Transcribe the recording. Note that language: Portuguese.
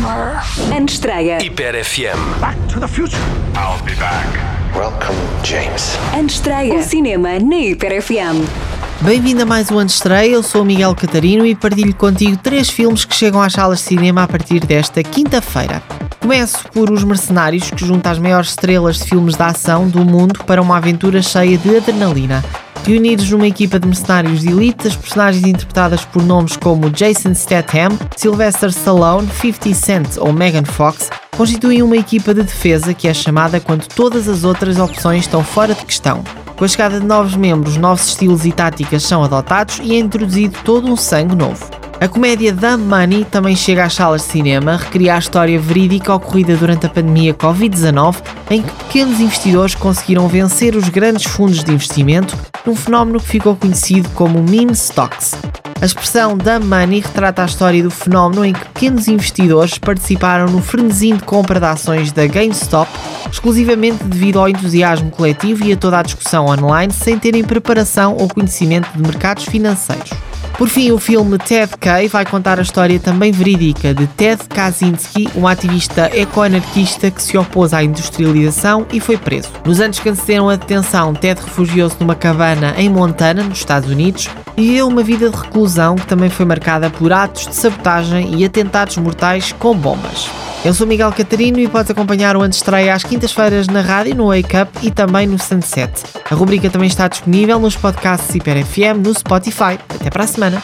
Summer. Antestreia. Hiper FM. Back to the future. I'll be back. Welcome, James. Antestreia. O cinema na Hiper FM. Bem-vindo a mais um ano de estreia, eu sou o Miguel Catarino e partilho contigo três filmes que chegam às salas de cinema a partir desta quinta-feira. Começo por Os Mercenários, que junta as maiores estrelas de filmes de ação do mundo para uma aventura cheia de adrenalina. Reunidos numa equipa de mercenários de elite, as personagens interpretadas por nomes como Jason Statham, Sylvester Stallone, 50 Cent ou Megan Fox constituem uma equipa de defesa que é chamada quando todas as outras opções estão fora de questão. Com a chegada de novos membros, novos estilos e táticas são adotados e é introduzido todo um sangue novo. A comédia Dumb Money também chega às salas de cinema, recria a história verídica ocorrida durante a pandemia Covid-19, em que pequenos investidores conseguiram vencer os grandes fundos de investimento num fenómeno que ficou conhecido como meme stocks. A expressão Dumb Money retrata a história do fenómeno em que pequenos investidores participaram no frenesim de compra de ações da GameStop exclusivamente devido ao entusiasmo coletivo e a toda a discussão online sem terem preparação ou conhecimento de mercados financeiros. Por fim, o filme Ted Kay vai contar a história também verídica de Ted Kaczynski, um ativista eco-anarquista que se opôs à industrialização e foi preso. Nos anos que antecederam a detenção, Ted refugiou-se numa cabana em Montana, nos Estados Unidos, e viveu uma vida de reclusão que também foi marcada por atos de sabotagem e atentados mortais com bombas. Eu sou Miguel Catarino e podes acompanhar o Antestreia às quintas-feiras na rádio, no Wake Up e também no Sunset. A rubrica também está disponível nos podcasts Hiper FM no Spotify. Até para a semana!